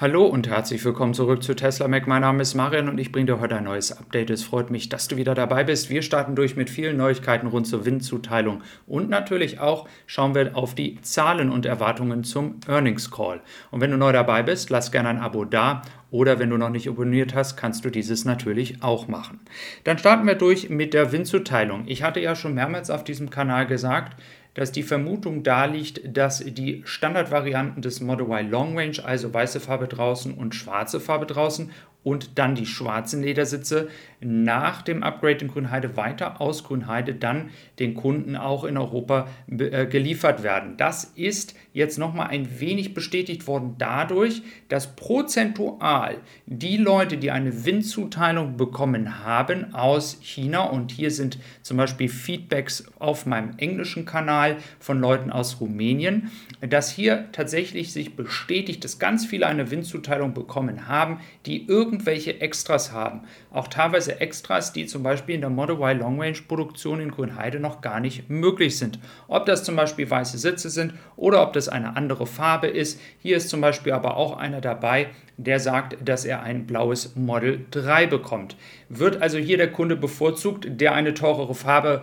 Hallo und herzlich willkommen zurück zu Tesla Mac. Mein Name ist Marian und ich bringe dir heute ein neues Update. Es freut mich, dass du wieder dabei bist. Wir starten durch mit vielen Neuigkeiten rund zur Windzuteilung und natürlich auch schauen wir auf die Zahlen und Erwartungen zum Earnings Call. Und wenn du neu dabei bist, lass gerne ein Abo da oder wenn du noch nicht abonniert hast, kannst du dieses natürlich auch machen. Dann starten wir durch mit der Windzuteilung. Ich hatte ja schon mehrmals auf diesem Kanal gesagt, dass die Vermutung da liegt, dass die Standardvarianten des Model Y Long Range, also weiße Farbe draußen und schwarze Farbe draußen und dann die schwarzen Ledersitze nach dem Upgrade in Grünheide weiter aus Grünheide dann den Kunden auch in Europa äh, geliefert werden. Das ist jetzt nochmal ein wenig bestätigt worden dadurch, dass prozentual die Leute, die eine Windzuteilung bekommen haben aus China und hier sind zum Beispiel Feedbacks auf meinem englischen Kanal von Leuten aus Rumänien, dass hier tatsächlich sich bestätigt, dass ganz viele eine Windzuteilung bekommen haben, die irgendwelche Extras haben. Auch teilweise Extras, die zum Beispiel in der Model Y Long Range Produktion in Grünheide noch gar nicht möglich sind. Ob das zum Beispiel weiße Sitze sind oder ob das eine andere Farbe ist. Hier ist zum Beispiel aber auch einer dabei, der sagt, dass er ein blaues Model 3 bekommt. Wird also hier der Kunde bevorzugt, der eine teurere Farbe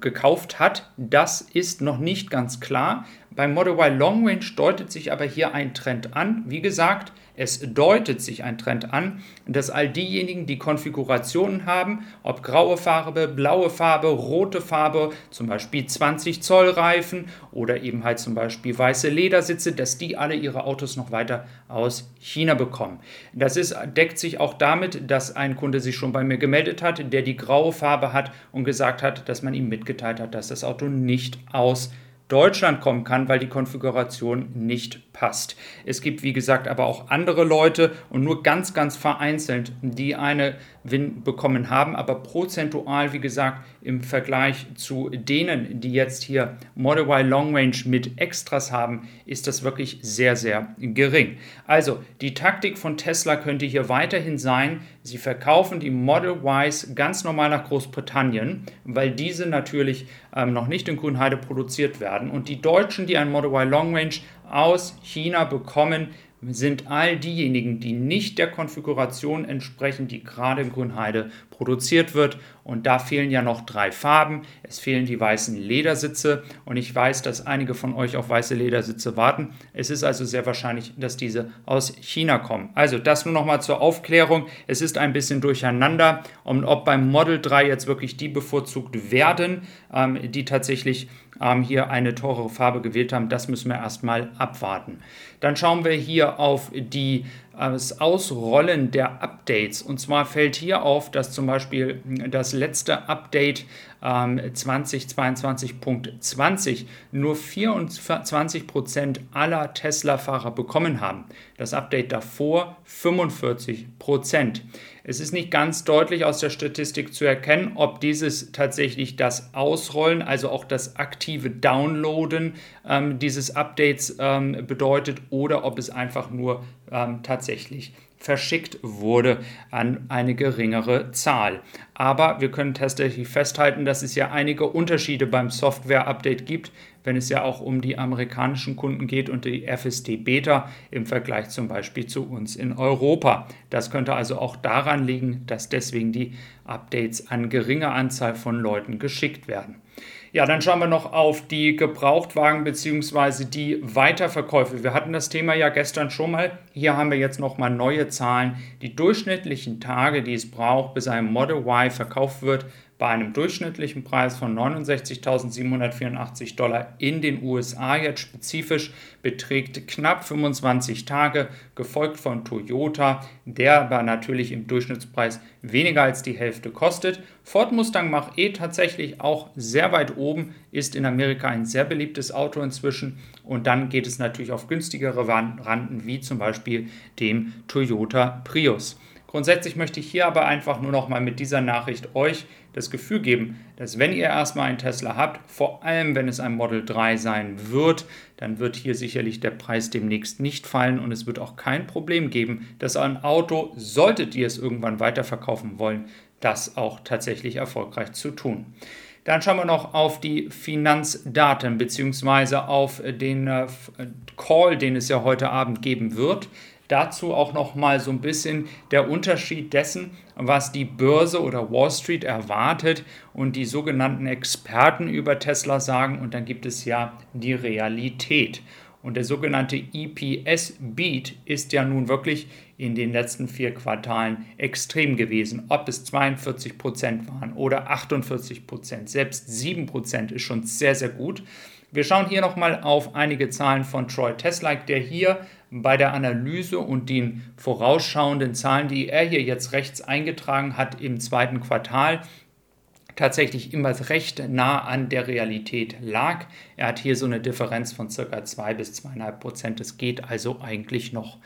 gekauft hat. Das ist noch nicht ganz klar. Beim Model Y Long Range deutet sich aber hier ein Trend an. Wie gesagt, es deutet sich ein Trend an, dass all diejenigen, die Konfigurationen haben, ob graue Farbe, blaue Farbe, rote Farbe, zum Beispiel 20 Zoll Reifen oder eben halt zum Beispiel weiße Ledersitze, dass die alle ihre Autos noch weiter aus China bekommen. Das ist, deckt sich auch damit, dass ein Kunde sich schon bei mir gemeldet hat, der die graue Farbe hat und gesagt hat, dass man ihm mitgeteilt hat, dass das Auto nicht aus Deutschland kommen kann, weil die Konfiguration nicht passt. Es gibt, wie gesagt, aber auch andere Leute und nur ganz, ganz vereinzelt, die eine bekommen haben, aber prozentual, wie gesagt, im Vergleich zu denen, die jetzt hier Model Y Long Range mit Extras haben, ist das wirklich sehr, sehr gering. Also, die Taktik von Tesla könnte hier weiterhin sein, sie verkaufen die Model Ys ganz normal nach Großbritannien, weil diese natürlich ähm, noch nicht in Grünheide produziert werden. Und die Deutschen, die ein Model Y Long Range aus China bekommen, sind all diejenigen, die nicht der Konfiguration entsprechen, die gerade in Grünheide produziert wird. Und da fehlen ja noch drei Farben. Es fehlen die weißen Ledersitze und ich weiß, dass einige von euch auf weiße Ledersitze warten. Es ist also sehr wahrscheinlich, dass diese aus China kommen. Also das nur nochmal zur Aufklärung. Es ist ein bisschen durcheinander und ob beim Model 3 jetzt wirklich die bevorzugt werden, ähm, die tatsächlich ähm, hier eine teurere Farbe gewählt haben, das müssen wir erstmal abwarten. Dann schauen wir hier auf die das Ausrollen der Updates. Und zwar fällt hier auf, dass zum Beispiel das letzte Update ähm, 2022.20 nur 24% aller Tesla-Fahrer bekommen haben. Das Update davor 45%. Es ist nicht ganz deutlich aus der Statistik zu erkennen, ob dieses tatsächlich das Ausrollen, also auch das aktive Downloaden ähm, dieses Updates ähm, bedeutet oder ob es einfach nur ähm, tatsächlich verschickt wurde an eine geringere Zahl. Aber wir können tatsächlich festhalten, dass es ja einige Unterschiede beim Software-Update gibt, wenn es ja auch um die amerikanischen Kunden geht und die FSD Beta im Vergleich zum Beispiel zu uns in Europa. Das könnte also auch daran liegen, dass deswegen die Updates an geringer Anzahl von Leuten geschickt werden. Ja, dann schauen wir noch auf die Gebrauchtwagen bzw. die Weiterverkäufe. Wir hatten das Thema ja gestern schon mal. Hier haben wir jetzt nochmal neue Zahlen. Die durchschnittlichen Tage, die es braucht, bis ein Model Y verkauft wird, bei einem durchschnittlichen Preis von 69.784 Dollar in den USA jetzt spezifisch beträgt knapp 25 Tage, gefolgt von Toyota, der aber natürlich im Durchschnittspreis weniger als die Hälfte kostet. Ford Mustang Mach-E tatsächlich auch sehr weit oben, ist in Amerika ein sehr beliebtes Auto inzwischen und dann geht es natürlich auf günstigere Randen wie zum Beispiel dem Toyota Prius. Grundsätzlich möchte ich hier aber einfach nur noch mal mit dieser Nachricht euch das Gefühl geben, dass wenn ihr erstmal einen Tesla habt, vor allem wenn es ein Model 3 sein wird, dann wird hier sicherlich der Preis demnächst nicht fallen und es wird auch kein Problem geben, dass ein Auto, solltet ihr es irgendwann weiterverkaufen wollen, das auch tatsächlich erfolgreich zu tun. Dann schauen wir noch auf die Finanzdaten bzw. auf den äh, Call, den es ja heute Abend geben wird. Dazu auch noch mal so ein bisschen der Unterschied dessen, was die Börse oder Wall Street erwartet und die sogenannten Experten über Tesla sagen. Und dann gibt es ja die Realität. Und der sogenannte EPS-Beat ist ja nun wirklich in den letzten vier Quartalen extrem gewesen. Ob es 42 Prozent waren oder 48 Prozent, selbst 7 Prozent ist schon sehr, sehr gut. Wir schauen hier nochmal auf einige Zahlen von Troy Teslike, der hier bei der Analyse und den vorausschauenden Zahlen, die er hier jetzt rechts eingetragen hat im zweiten Quartal, tatsächlich immer recht nah an der Realität lag. Er hat hier so eine Differenz von circa 2 bis 2,5 Prozent. Das geht also eigentlich noch.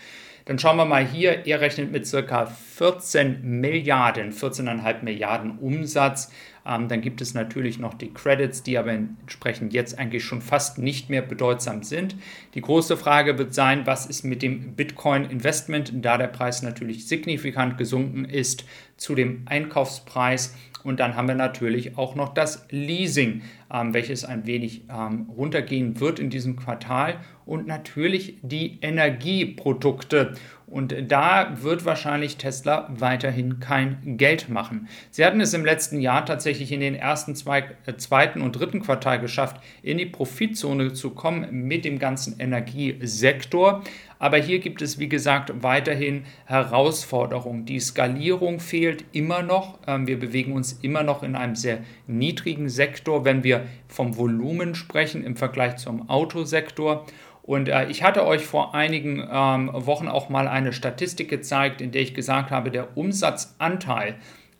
Dann schauen wir mal hier, er rechnet mit ca. 14 Milliarden, 14,5 Milliarden Umsatz. Ähm, dann gibt es natürlich noch die Credits, die aber entsprechend jetzt eigentlich schon fast nicht mehr bedeutsam sind. Die große Frage wird sein, was ist mit dem Bitcoin-Investment, da der Preis natürlich signifikant gesunken ist zu dem Einkaufspreis. Und dann haben wir natürlich auch noch das Leasing, ähm, welches ein wenig ähm, runtergehen wird in diesem Quartal. Und natürlich die Energieprodukte. Und da wird wahrscheinlich Tesla weiterhin kein Geld machen. Sie hatten es im letzten Jahr tatsächlich in den ersten zwei, äh, zweiten und dritten Quartal geschafft, in die Profitzone zu kommen mit dem ganzen Energiesektor. Aber hier gibt es, wie gesagt, weiterhin Herausforderungen. Die Skalierung fehlt immer noch. Ähm, wir bewegen uns immer noch in einem sehr niedrigen Sektor, wenn wir vom Volumen sprechen im Vergleich zum Autosektor. Und äh, ich hatte euch vor einigen ähm, Wochen auch mal eine Statistik gezeigt, in der ich gesagt habe, der Umsatzanteil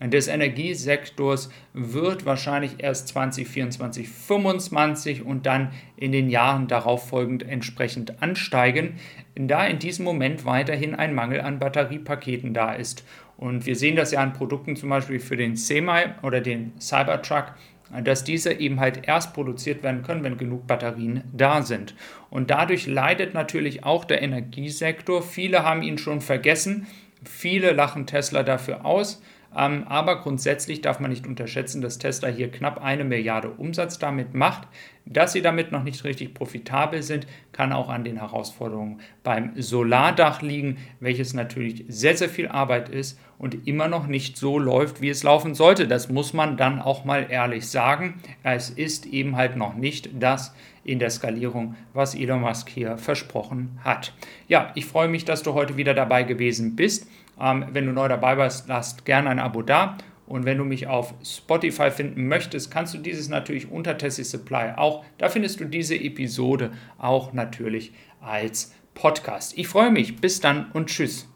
des Energiesektors wird wahrscheinlich erst 2024, 2025 und dann in den Jahren darauf folgend entsprechend ansteigen, da in diesem Moment weiterhin ein Mangel an Batteriepaketen da ist. Und wir sehen das ja an Produkten zum Beispiel für den Semi oder den Cybertruck, dass diese eben halt erst produziert werden können, wenn genug Batterien da sind. Und dadurch leidet natürlich auch der Energiesektor. Viele haben ihn schon vergessen. Viele lachen Tesla dafür aus. Ähm, aber grundsätzlich darf man nicht unterschätzen, dass Tesla hier knapp eine Milliarde Umsatz damit macht. Dass sie damit noch nicht richtig profitabel sind, kann auch an den Herausforderungen beim Solardach liegen, welches natürlich sehr, sehr viel Arbeit ist und immer noch nicht so läuft, wie es laufen sollte. Das muss man dann auch mal ehrlich sagen. Es ist eben halt noch nicht das in der Skalierung, was Elon Musk hier versprochen hat. Ja, ich freue mich, dass du heute wieder dabei gewesen bist. Ähm, wenn du neu dabei bist, lass gerne ein Abo da. Und wenn du mich auf Spotify finden möchtest, kannst du dieses natürlich unter Tessie Supply auch. Da findest du diese Episode auch natürlich als Podcast. Ich freue mich. Bis dann und tschüss.